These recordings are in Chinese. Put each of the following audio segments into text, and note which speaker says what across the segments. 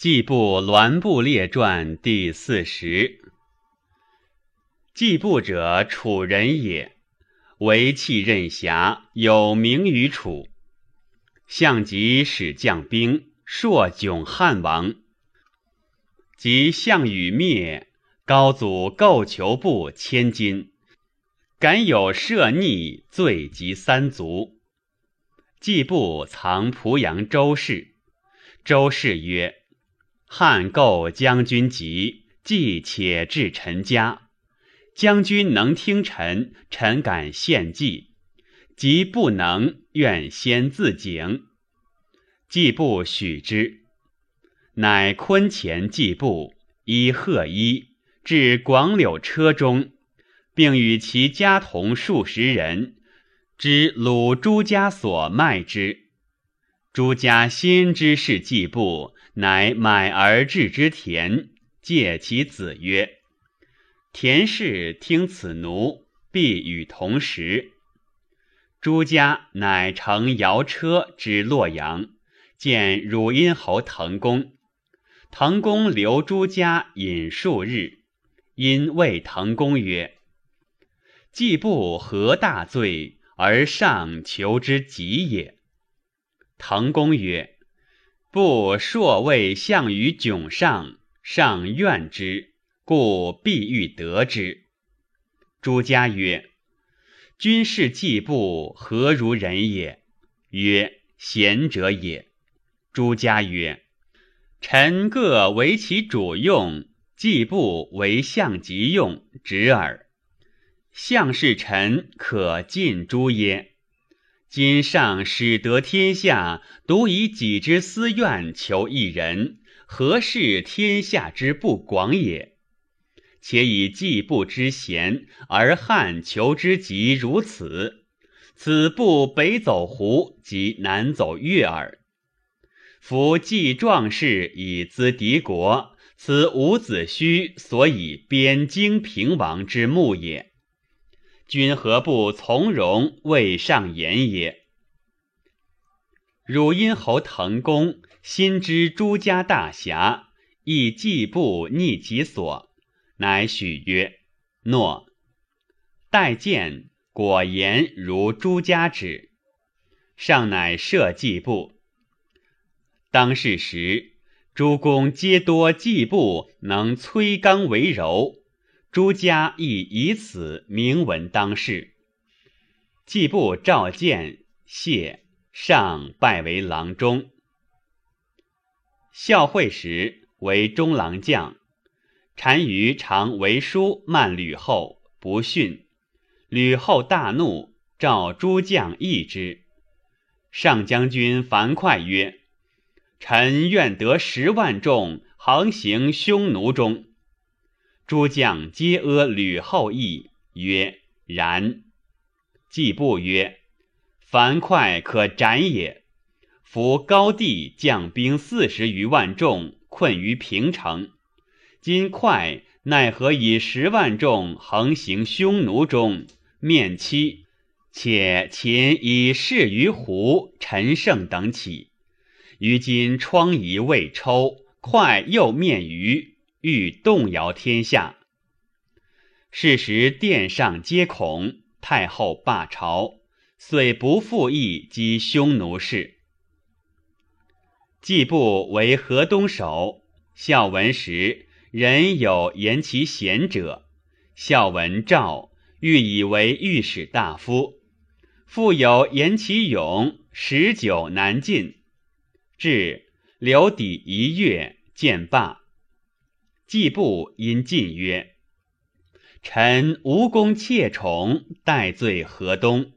Speaker 1: 季布栾布列传第四十。季布者，楚人也，为弃任侠，有名于楚。项籍使将兵，朔窘汉王。及项羽灭，高祖构求部千金，敢有涉逆，罪及三族。季布藏濮阳周氏，周氏曰。汉构将军急，既且至臣家。将军能听臣，臣敢献计；即不能，愿先自警。季布许之，乃昆前季布，依贺衣，至广柳车中，并与其家童数十人，知鲁朱家所卖之。朱家先知是季布。乃买而置之田，借其子曰：“田氏听此奴，必与同食。”朱家乃乘摇车至洛阳，见汝阴侯滕公。滕公留朱家饮数日，因谓滕公曰：“季布何大罪，而上求之己也？”滕公曰。不朔为项羽窘上，上怨之，故必欲得之。朱家曰：“君士季布何如人也？”曰：“贤者也。”朱家曰：“臣各为其主用，季布为相即用，直耳。相是臣可尽诛耶？”今上使得天下，独以己之私怨求一人，何事天下之不广也？且以季布之贤，而汉求之急如此，此不北走胡，即南走越耳。夫季壮士以资敌国，此伍子胥所以边荆平王之目也。君何不从容为上言也？汝阴侯滕公心知诸家大侠，亦季布逆其所，乃许曰：“诺。”待见，果言如朱家旨。上乃赦季布。当世时，诸公皆多季布能摧刚为柔。朱家亦以此名闻当世。季布召见，谢上拜为郎中。孝惠时为中郎将，单于常为书慢吕后，不逊。吕后大怒，召诸将议之。上将军樊哙曰：“臣愿得十万众，横行匈奴中。”诸将皆阿吕后意，曰：“然。”季布曰：“樊哙可斩也。夫高帝将兵四十余万众，困于平城。今哙奈何以十万众横行匈奴中，面欺？且秦以士于胡、陈胜等起，于今疮痍未抽，哙又面于。”欲动摇天下，是时殿上皆恐太后罢朝，遂不复议击匈奴事。季布为河东守，孝文时人有言其贤者，孝文诏欲以为御史大夫，复有言其勇，十九难进，至留抵一月，见罢。季布因进曰：“臣无功妾宠，待罪河东。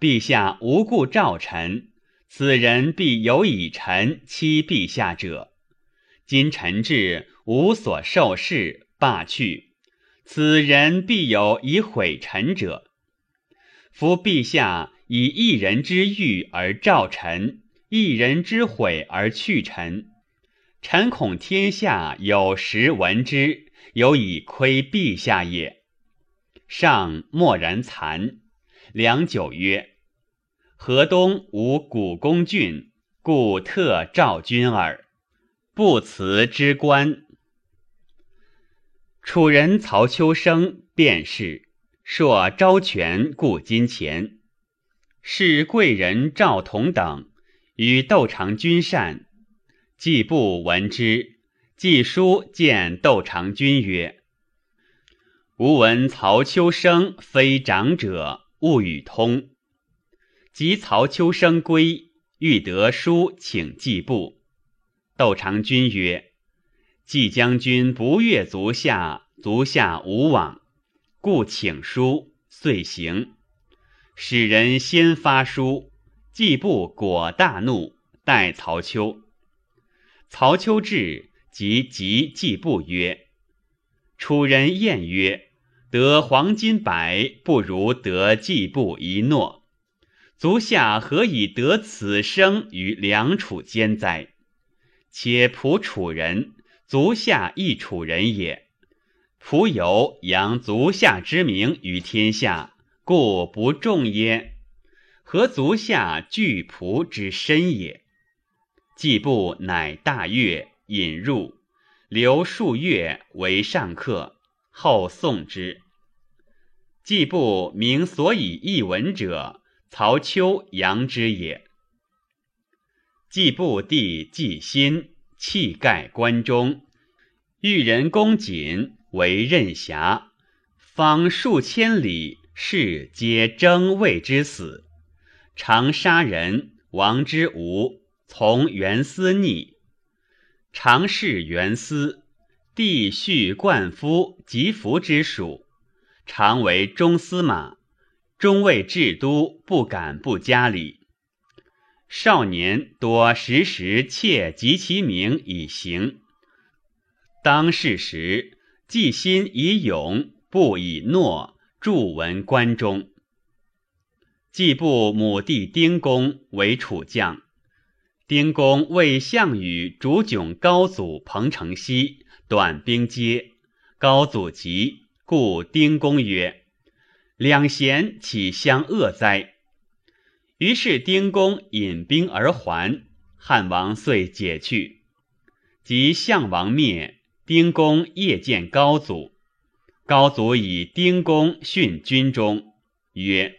Speaker 1: 陛下无故召臣，此人必有以臣欺陛下者。今臣至，无所受事，罢去，此人必有以毁臣者。夫陛下以一人之欲而召臣，一人之悔而去臣。”臣恐天下有时闻之，有以窥陛下也。上默然惭。良久曰：“河东无古公郡，故特召君耳。”不辞之官。楚人曹秋生便是朔昭权故金钱，是贵人赵同等与窦长君善。季布闻之，季书见窦长君曰：“吾闻曹秋生非长者，勿与通。”及曹秋生归，欲得书请季布。窦长君曰：“季将军不悦足下，足下无往，故请书，遂行。使人先发书，季布果大怒，待曹秋。曹丘至，即即季布曰：“楚人谚曰：‘得黄金百，不如得季布一诺。’”足下何以得此生于梁楚间哉？且仆楚人，足下亦楚人也。仆有扬足下之名于天下，故不重耶？何足下惧仆之身也？季布乃大悦，引入，留数月为上客，后送之。季布明所以译文者。曹丘扬之也。季布弟季辛弃盖关中，遇人公瑾为任侠，方数千里，士皆争魏之死，常杀人，王之无，从袁思逆，常侍袁思，弟婿冠夫及服之属，常为中司马。中尉至都不敢不加礼。少年多时时窃及其名以行。当世时，既心以勇，不以诺，著文关中。季布母弟丁公为楚将，丁公为项羽主迥高祖彭城西，短兵接，高祖急，故丁公曰。两贤岂相恶哉？于是丁公引兵而还，汉王遂解去。及项王灭，丁公夜见高祖。高祖以丁公训军中，曰：“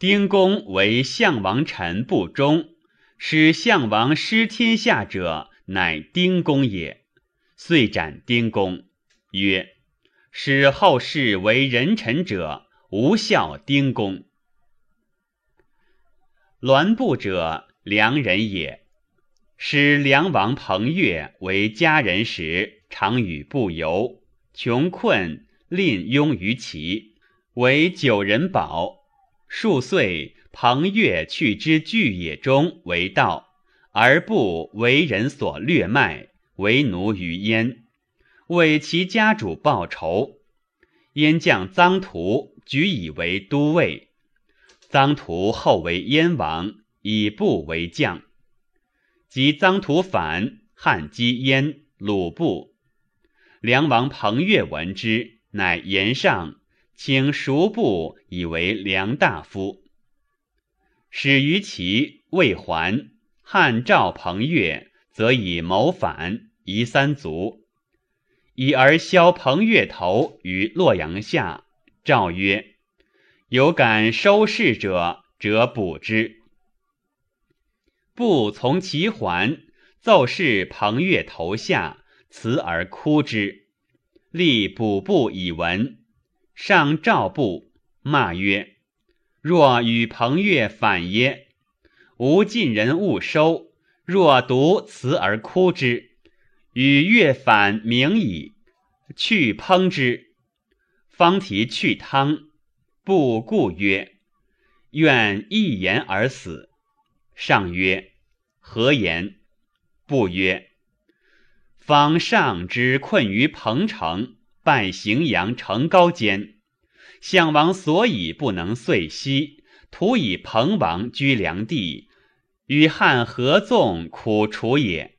Speaker 1: 丁公为项王臣不忠，使项王失天下者，乃丁公也。”遂斩丁公，曰：“使后世为人臣者。”无效丁公，栾布者良人也。使梁王彭越为家人时，常与不游，穷困，吝庸于齐，为九人保。数岁，彭越去之巨野中为盗，而不为人所掠卖，为奴于燕，为其家主报仇。燕将臧荼。举以为都尉，臧荼后为燕王，以部为将。及臧荼反，汉击燕，鲁部。梁王彭越闻之，乃言上，请熟部以为梁大夫。始于齐，未还。汉赵彭越，则以谋反，夷三族，以而削彭越头于洛阳下。诏曰：“有敢收事者，则捕之。”不从其还，奏事彭越头下，辞而哭之。立补部以闻，上诏部骂曰：“若与彭越反耶？吾尽人勿收。若独辞而哭之，与越反明矣。去烹之。”方提去汤，不顾曰：“愿一言而死。”上曰：“何言？”不曰：“方上之困于彭城，拜荥阳城高间，项王所以不能遂息，徒以彭王居梁地，与汉合纵，苦楚也。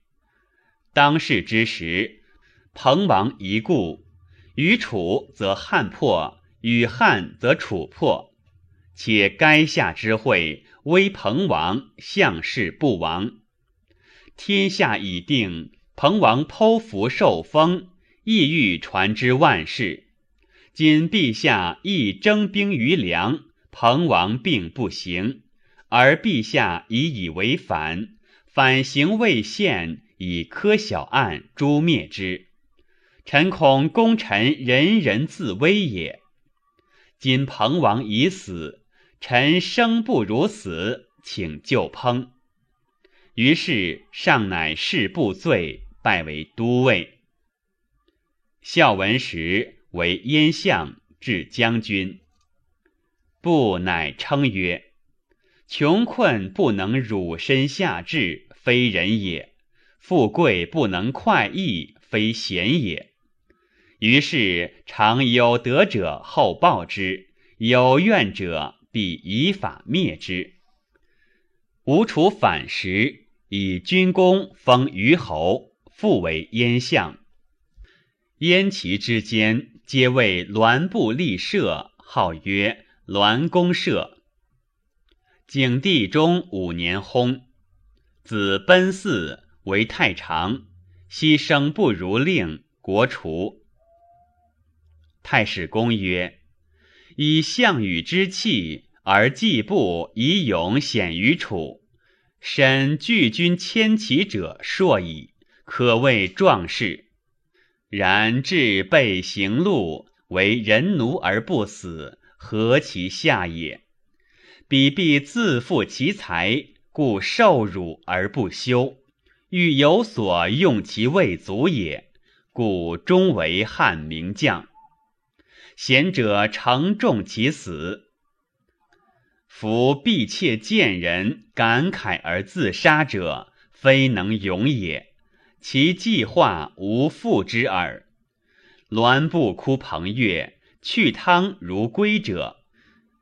Speaker 1: 当世之时，彭王一故。”与楚则汉破，与汉则楚破。且垓下之会，威彭王，项氏不亡。天下已定，彭王剖腹受封，意欲传之万世。今陛下亦征兵于梁，彭王并不行，而陛下已以为反，反行未现，以科小案诛灭之。臣恐功臣人人自危也。今彭王已死，臣生不如死，请救烹。于是上乃释不罪，拜为都尉。孝文时为燕相，至将军。不乃称曰：“穷困不能辱身下志，非人也；富贵不能快意，非贤也。”于是常有德者厚报之，有怨者必以法灭之。吴楚反时。以军功封虞侯，复为燕相。燕齐之间，皆为栾部立社，号曰栾公社。景帝中五年薨，子奔嗣为太常，牺牲不如令，国除。太史公曰：以项羽之气，而季布以勇显于楚。身拒军千骑者硕矣，可谓壮士。然至备行路，为人奴而不死，何其下也！彼必自负其才，故受辱而不休，欲有所用其未足也，故终为汉名将。贤者承重其死。夫必切见人感慨而自杀者，非能勇也。其计划无复之耳。栾不哭彭越，去汤如归者，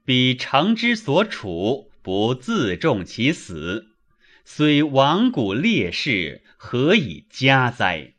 Speaker 1: 彼城之所处，不自重其死，虽亡古烈士，何以加哉？